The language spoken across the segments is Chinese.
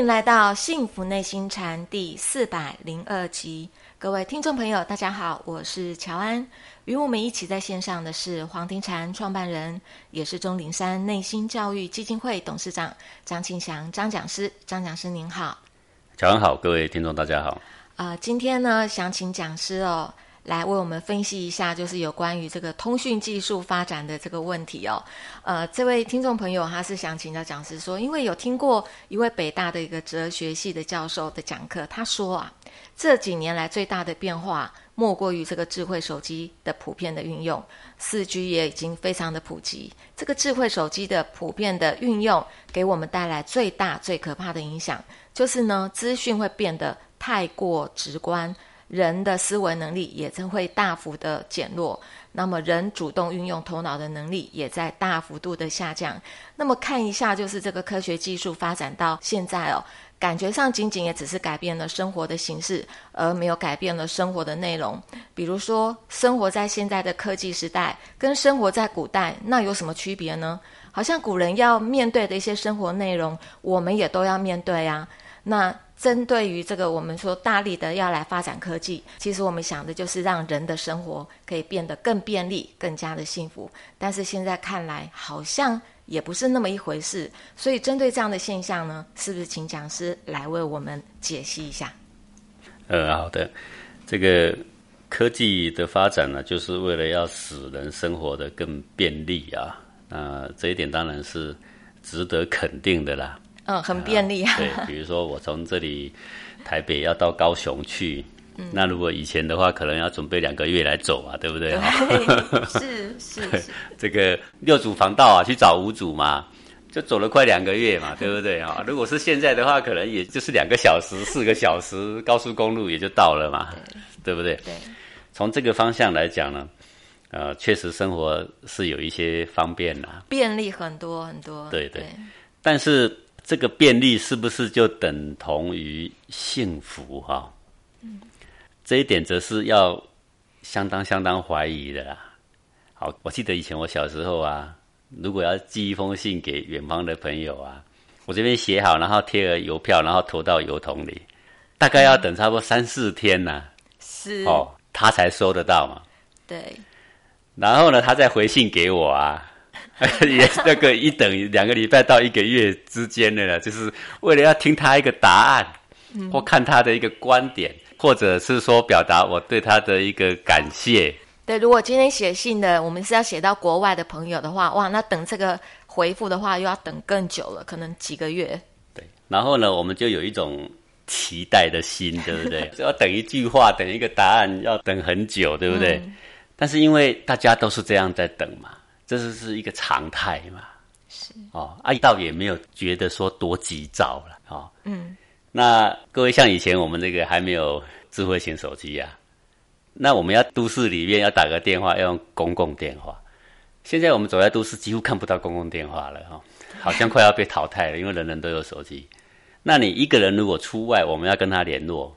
欢迎来到《幸福内心禅》第四百零二集，各位听众朋友，大家好，我是乔安。与我们一起在线上的是黄庭禅创办人，也是钟灵山内心教育基金会董事长张庆祥张讲师。张讲师您好，乔安好，各位听众大家好。啊，今天呢，想请讲师哦。来为我们分析一下，就是有关于这个通讯技术发展的这个问题哦。呃，这位听众朋友他是想请教讲师说，因为有听过一位北大的一个哲学系的教授的讲课，他说啊，这几年来最大的变化莫过于这个智慧手机的普遍的运用，四 G 也已经非常的普及。这个智慧手机的普遍的运用，给我们带来最大最可怕的影响，就是呢，资讯会变得太过直观。人的思维能力也将会大幅的减弱，那么人主动运用头脑的能力也在大幅度的下降。那么看一下，就是这个科学技术发展到现在哦，感觉上仅仅也只是改变了生活的形式，而没有改变了生活的内容。比如说，生活在现在的科技时代，跟生活在古代，那有什么区别呢？好像古人要面对的一些生活内容，我们也都要面对啊。那针对于这个，我们说大力的要来发展科技，其实我们想的就是让人的生活可以变得更便利、更加的幸福。但是现在看来，好像也不是那么一回事。所以针对这样的现象呢，是不是请讲师来为我们解析一下？呃，好的，这个科技的发展呢，就是为了要使人生活的更便利啊。那这一点当然是值得肯定的啦。嗯，很便利啊。对，比如说我从这里台北要到高雄去，那如果以前的话，可能要准备两个月来走啊，对不对？是是是。这个六组防盗啊，去找五组嘛，就走了快两个月嘛，对不对 啊？如果是现在的话，可能也就是两个小时、四个小时，高速公路也就到了嘛，对不对？对。从这个方向来讲呢，呃，确实生活是有一些方便啦，便利很多很多。对对，但是。这个便利是不是就等同于幸福？哈，嗯，这一点则是要相当相当怀疑的啦。好，我记得以前我小时候啊，如果要寄一封信给远方的朋友啊，我这边写好，然后贴个邮票，然后投到邮筒里，大概要等差不多三四天呢，是哦，他才收得到嘛。对，然后呢，他再回信给我啊。也那个一等两个礼拜到一个月之间的了，就是为了要听他一个答案，或看他的一个观点，或者是说表达我对他的一个感谢。对，如果今天写信的，我们是要写到国外的朋友的话，哇，那等这个回复的话，又要等更久了，可能几个月。对，然后呢，我们就有一种期待的心，对不对？要等一句话，等一个答案，要等很久，对不对？但是因为大家都是这样在等嘛。这是是一个常态嘛？是哦，阿姨倒也没有觉得说多急躁了哦。嗯，那各位像以前我们这个还没有智慧型手机呀，那我们要都市里面要打个电话要用公共电话。现在我们走在都市几乎看不到公共电话了哈，好像快要被淘汰了，因为人人都有手机。那你一个人如果出外，我们要跟他联络，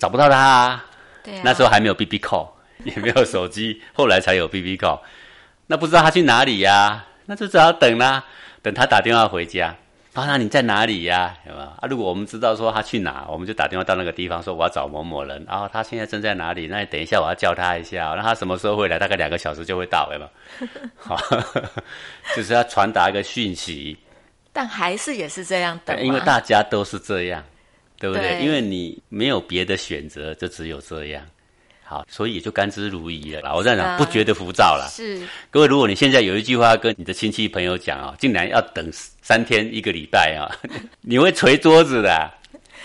找不到他。啊。对，那时候还没有 B B call，也没有手机，后来才有 B B call。那不知道他去哪里呀？那就只好等啦，等他打电话回家。啊，那你在哪里呀？有吗？啊，如果我们知道说他去哪，我们就打电话到那个地方，说我要找某某人。然后他现在正在哪里？那你等一下，我要叫他一下。那他什么时候会来？大概两个小时就会到，有吗？好，就是要传达一个讯息。但还是也是这样等，因为大家都是这样，对不对？因为你没有别的选择，就只有这样。好，所以也就甘之如饴了。我这样讲，不觉得浮躁了。是各位，如果你现在有一句话跟你的亲戚朋友讲啊，竟然要等三天一个礼拜啊，你会捶桌子的。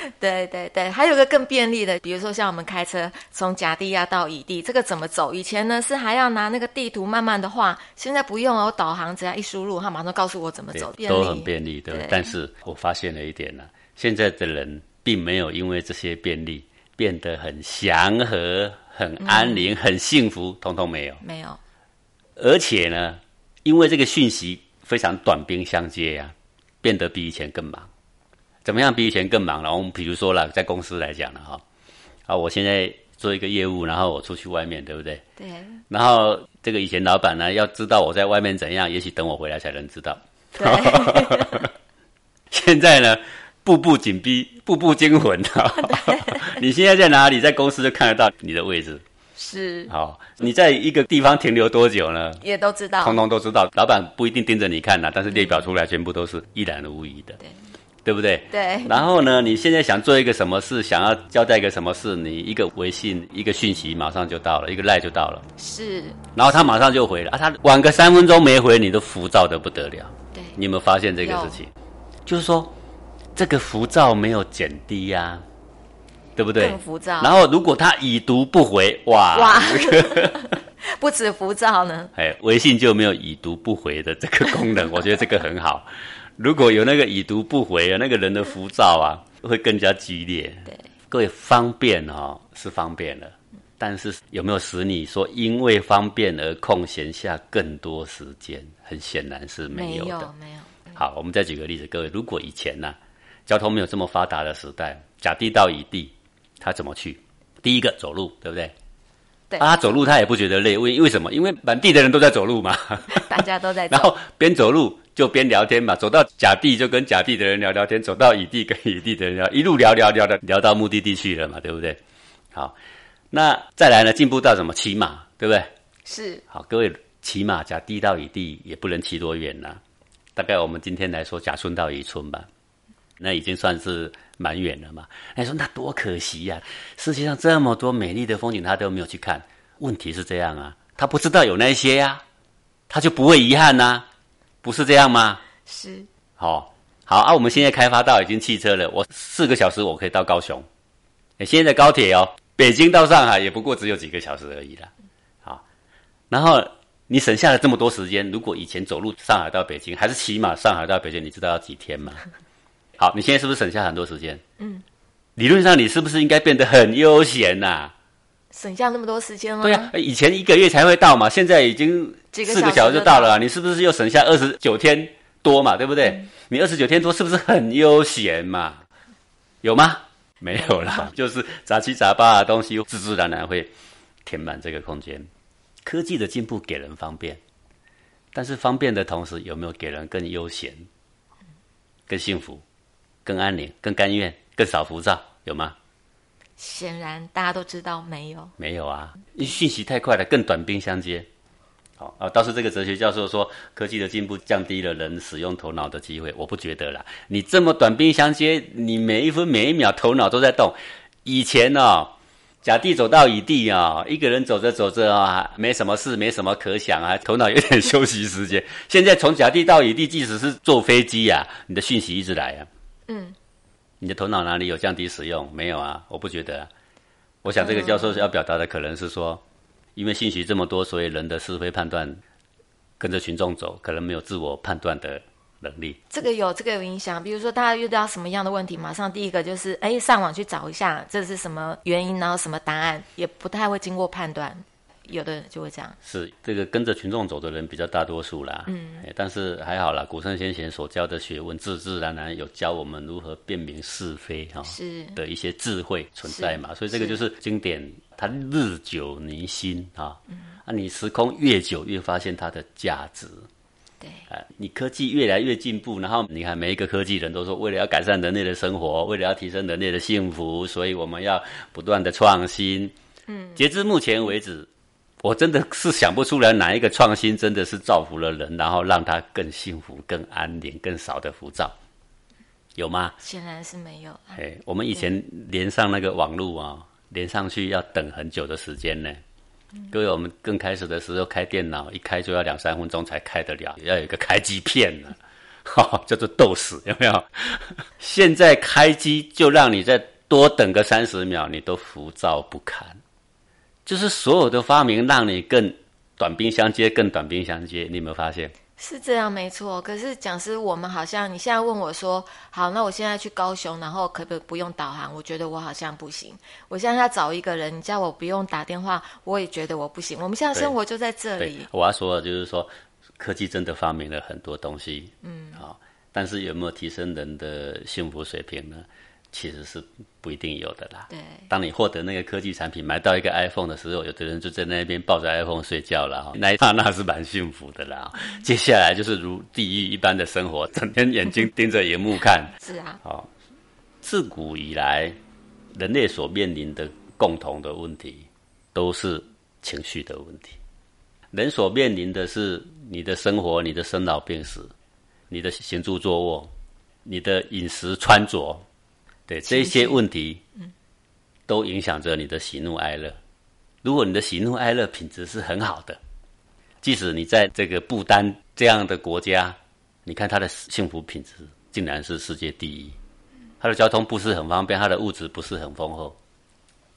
对对对，还有个更便利的，比如说像我们开车从甲地要到乙地，这个怎么走？以前呢是还要拿那个地图慢慢的画，现在不用哦，导航只要一输入，它马上告诉我怎么走，都很便利，对。但是我发现了一点呢，现在的人并没有因为这些便利变得很祥和。很安宁，很幸福，通通没有，没有。而且呢，因为这个讯息非常短兵相接呀，变得比以前更忙。怎么样比以前更忙了？我们比如说了，在公司来讲了哈，啊，我现在做一个业务，然后我出去外面，对不对？对。然后这个以前老板呢，要知道我在外面怎样，也许等我回来才能知道。对。现在呢？步步紧逼，步步惊魂啊！你现在在哪里？在公司就看得到你的位置。是。好，你在一个地方停留多久呢？也都知道，通通都知道。老板不一定盯着你看呐，但是列表出来全部都是一览无遗的。对。对不对？对。然后呢？你现在想做一个什么事，想要交代一个什么事，你一个微信、一个讯息马上就到了，一个赖就到了。是。然后他马上就回了啊！他晚个三分钟没回，你都浮躁的不得了。对。你有没有发现这个事情？就是说，这个浮躁没有减低呀，对不对？更浮躁。然后如果他已读不回，哇哇，不止浮躁呢。哎，微信就没有已读不回的这个功能，我觉得这个很好。如果有那个已读不回啊，那个人的浮躁啊会更加激烈。对，各位方便哦是方便了，但是有没有使你说因为方便而空闲下更多时间？很显然是没有的。没有。好，我们再举个例子，各位，如果以前呢交通没有这么发达的时代，甲地到乙地，他怎么去？第一个走路，对不对？对。啊，走路他也不觉得累，为为什么？因为满地的人都在走路嘛。大家都在。然后边走路。就边聊天嘛，走到甲地就跟甲地的人聊聊天，走到乙地跟乙地的人聊，一路聊聊聊的聊到目的地去了嘛，对不对？好，那再来呢，进步到什么骑马，对不对？是。好，各位骑马甲地到乙地也不能骑多远呐，大概我们今天来说甲村到乙村吧，那已经算是蛮远了嘛。你说那多可惜呀，世界上这么多美丽的风景他都没有去看，问题是这样啊，他不知道有那些呀，他就不会遗憾呐。不是这样吗？是，好，好啊！我们现在开发到已经汽车了，我四个小时我可以到高雄。现在高铁哦，北京到上海也不过只有几个小时而已了。好，然后你省下了这么多时间，如果以前走路上海到北京，还是骑马上海到北京，你知道要几天吗？好，你现在是不是省下很多时间？嗯，理论上你是不是应该变得很悠闲呐？省下那么多时间了？对呀，以前一个月才会到嘛，现在已经四个小时就到了。你是不是又省下二十九天多嘛？对不对？你二十九天多是不是很悠闲嘛？有吗？没有啦，就是杂七杂八的东西自自然然会填满这个空间。科技的进步给人方便，但是方便的同时有没有给人更悠闲、更幸福、更安宁、更甘愿、更少浮躁？有吗？显然大家都知道没有，没有啊！讯息太快了，更短兵相接。好啊，倒是这个哲学教授说，科技的进步降低了人使用头脑的机会。我不觉得啦，你这么短兵相接，你每一分每一秒头脑都在动。以前呢，甲地走到乙地啊，一个人走着走着啊，没什么事，没什么可想啊，头脑有点 休息时间。现在从甲地到乙地，即使是坐飞机呀，你的讯息一直来啊。嗯。你的头脑哪里有降低使用？没有啊，我不觉得。我想这个教授是要表达的，可能是说，因为信息这么多，所以人的是非判断跟着群众走，可能没有自我判断的能力。这个有这个有影响。比如说，大家遇到什么样的问题，马上第一个就是哎，上网去找一下这是什么原因，然后什么答案，也不太会经过判断。有的人就会这样，是这个跟着群众走的人比较大多数啦。嗯，但是还好啦，古圣先贤所教的学问，自自然然有教我们如何辨明是非哈，是的一些智慧存在嘛。所以这个就是经典，它日久弥新啊。嗯，啊，你时空越久，越发现它的价值。对，啊，你科技越来越进步，然后你看每一个科技人都说，为了要改善人类的生活，为了要提升人类的幸福，所以我们要不断的创新。嗯，截至目前为止。我真的是想不出来哪一个创新真的是造福了人，然后让他更幸福、更安宁、更少的浮躁，有吗？显然是没有。哎，我们以前连上那个网络啊，连上去要等很久的时间呢。各位，我们刚开始的时候开电脑，一开就要两三分钟才开得了，要有一个开机片呢，叫做斗死，有没有？现在开机就让你再多等个三十秒，你都浮躁不堪。就是所有的发明让你更短兵相接，更短兵相接。你有没有发现？是这样，没错。可是讲师，我们好像你现在问我说，好，那我现在去高雄，然后可不可以不用导航？我觉得我好像不行。我现在要找一个人，你叫我不用打电话，我也觉得我不行。我们现在生活就在这里。我要说的就是说，科技真的发明了很多东西，嗯，好，但是有没有提升人的幸福水平呢？其实是不一定有的啦。对，当你获得那个科技产品，买到一个 iPhone 的时候，有的人就在那边抱着 iPhone 睡觉了哈，那一刹那是蛮幸福的啦。接下来就是如地狱一般的生活，整天眼睛盯着荧幕看。是啊。好，自古以来，人类所面临的共同的问题，都是情绪的问题。人所面临的是你的生活、你的生老病死、你的行住坐卧、你的饮食穿着，对这些问题，都影响着你的喜怒哀乐。如果你的喜怒哀乐品质是很好的，即使你在这个不丹这样的国家，你看它的幸福品质竟然是世界第一。它的交通不是很方便，它的物质不是很丰厚，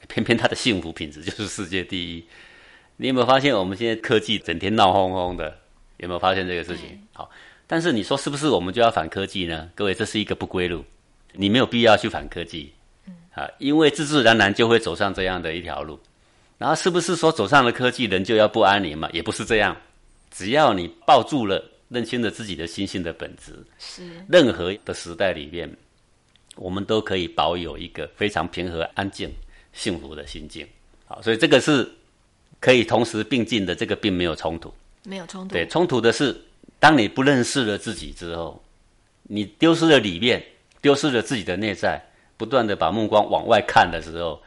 偏偏它的幸福品质就是世界第一。你有没有发现，我们现在科技整天闹哄哄的？有没有发现这个事情？好，但是你说是不是我们就要反科技呢？各位，这是一个不归路，你没有必要去反科技，啊，因为自自然然就会走上这样的一条路。然后是不是说走上了科技，人就要不安宁嘛？也不是这样，只要你抱住了、认清了自己的心性的本质，是任何的时代里面，我们都可以保有一个非常平和、安静、幸福的心境。好，所以这个是。可以同时并进的，这个并没有冲突，没有冲突。对，冲突的是，当你不认识了自己之后，你丢失了里面，丢失了自己的内在，不断的把目光往外看的时候，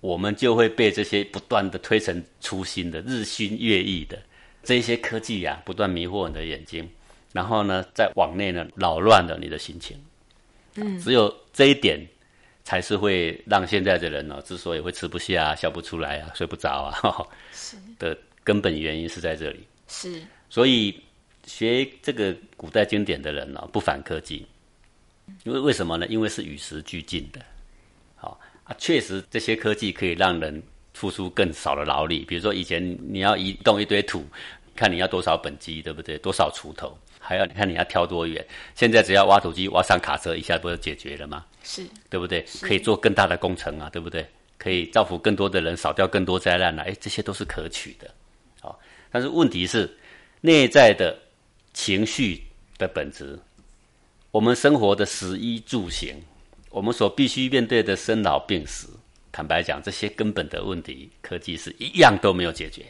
我们就会被这些不断的推陈出新的、日新月异的这些科技呀，不断迷惑你的眼睛，然后呢，在往内呢扰乱了你的心情。嗯，只有这一点。才是会让现在的人呢，之所以会吃不下、笑不出来啊、睡不着啊，是的根本原因是在这里。是，所以学这个古代经典的人呢，不反科技，因为为什么呢？因为是与时俱进的。好啊，确实这些科技可以让人付出更少的劳力。比如说以前你要移动一堆土，看你要多少本机，对不对？多少锄头？还要你看你要挑多远？现在只要挖土机挖上卡车，一下不就解决了吗？是对不对？可以做更大的工程啊，对不对？可以造福更多的人，少掉更多灾难啊！哎，这些都是可取的。好，但是问题是内在的情绪的本质，我们生活的食衣住行，我们所必须面对的生老病死，坦白讲，这些根本的问题，科技是一样都没有解决，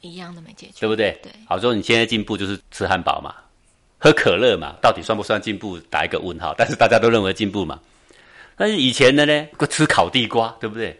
一样都没解决，对不对？对。好，说你现在进步就是吃汉堡嘛。喝可乐嘛，到底算不算进步？打一个问号。但是大家都认为进步嘛。但是以前的呢，吃烤地瓜，对不对？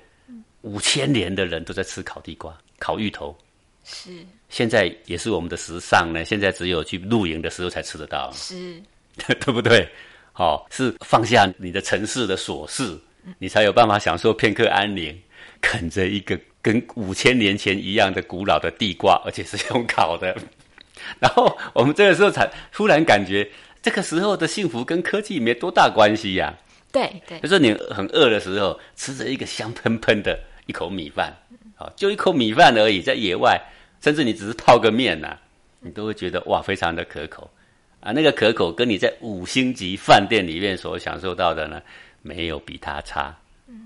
五千年的人都在吃烤地瓜、烤芋头。是。现在也是我们的时尚呢。现在只有去露营的时候才吃得到。是。对不对？好，是放下你的城市的琐事，你才有办法享受片刻安宁，啃着一个跟五千年前一样的古老的地瓜，而且是用烤的。然后我们这个时候才突然感觉，这个时候的幸福跟科技没多大关系呀。对对，就是你很饿的时候，吃着一个香喷喷的一口米饭，啊，就一口米饭而已，在野外，甚至你只是泡个面呐，你都会觉得哇，非常的可口啊。那个可口跟你在五星级饭店里面所享受到的呢，没有比它差。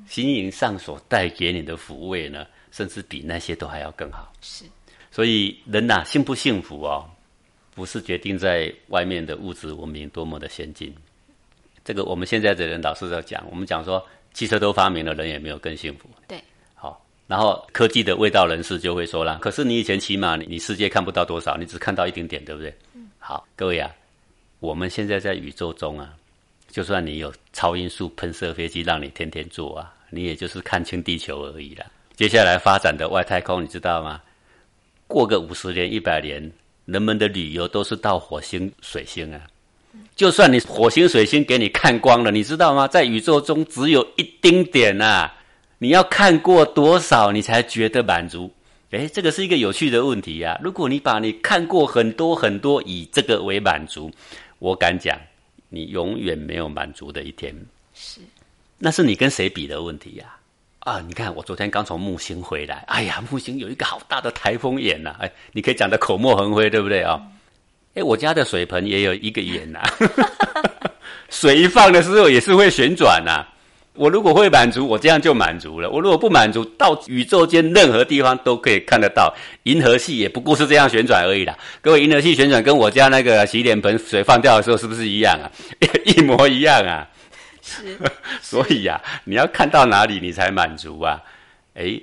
心灵上所带给你的抚慰呢，甚至比那些都还要更好。是。所以人呐，幸不幸福哦，不是决定在外面的物质文明多么的先进。这个我们现在的人老是在讲，我们讲说汽车都发明了，人也没有更幸福。对，好，然后科技的味道人士就会说啦，可是你以前骑马，你世界看不到多少，你只看到一丁点，对不对？嗯。好，各位啊，我们现在在宇宙中啊，就算你有超音速喷射飞机让你天天坐啊，你也就是看清地球而已啦。接下来发展的外太空，你知道吗？过个五十年、一百年，人们的旅游都是到火星、水星啊。就算你火星、水星给你看光了，你知道吗？在宇宙中只有一丁点呐。你要看过多少，你才觉得满足？诶，这个是一个有趣的问题呀。如果你把你看过很多很多，以这个为满足，我敢讲，你永远没有满足的一天。是，那是你跟谁比的问题呀？啊，你看我昨天刚从木星回来，哎呀，木星有一个好大的台风眼呐，哎，你可以讲的口沫横飞，对不对啊？哎，我家的水盆也有一个眼呐，水一放的时候也是会旋转呐。我如果会满足，我这样就满足了；我如果不满足，到宇宙间任何地方都可以看得到，银河系也不过是这样旋转而已啦。各位，银河系旋转跟我家那个洗脸盆水放掉的时候是不是一样啊？一模一样啊。是，所以呀，你要看到哪里你才满足啊？哎，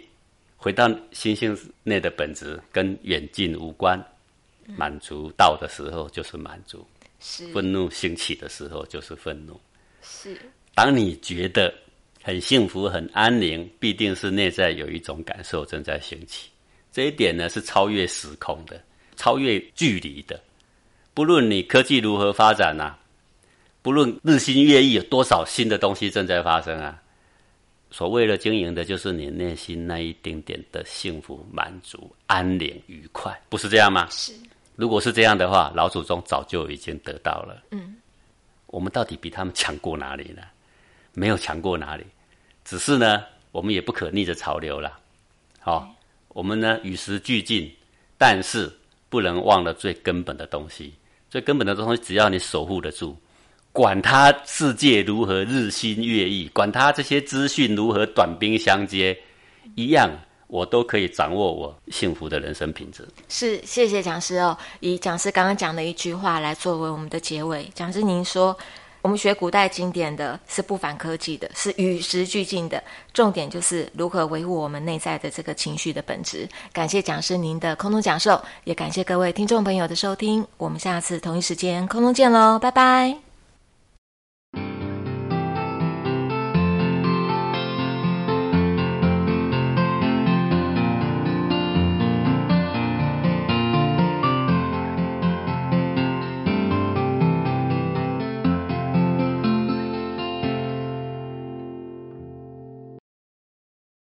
回到星星内的本质，跟远近无关。满足到的时候就是满足，是愤怒兴起的时候就是愤怒，是当你觉得很幸福、很安宁，必定是内在有一种感受正在兴起。这一点呢，是超越时空的，超越距离的。不论你科技如何发展呐，不论日新月异，有多少新的东西正在发生啊，所谓的经营的，就是你内心那一丁点的幸福、满足、安宁、愉快，不是这样吗？是。如果是这样的话，老祖宗早就已经得到了。嗯。我们到底比他们强过哪里呢？没有强过哪里，只是呢，我们也不可逆着潮流了。好，我们呢与时俱进，但是不能忘了最根本的东西。最根本的东西，只要你守护得住，管他世界如何日新月异，管他这些资讯如何短兵相接，一样，我都可以掌握我幸福的人生品质。是，谢谢讲师哦。以讲师刚刚讲的一句话来作为我们的结尾，讲师您说。我们学古代经典的是不反科技的，是与时俱进的。重点就是如何维护我们内在的这个情绪的本质。感谢讲师您的空中讲授，也感谢各位听众朋友的收听。我们下次同一时间空中见喽，拜拜。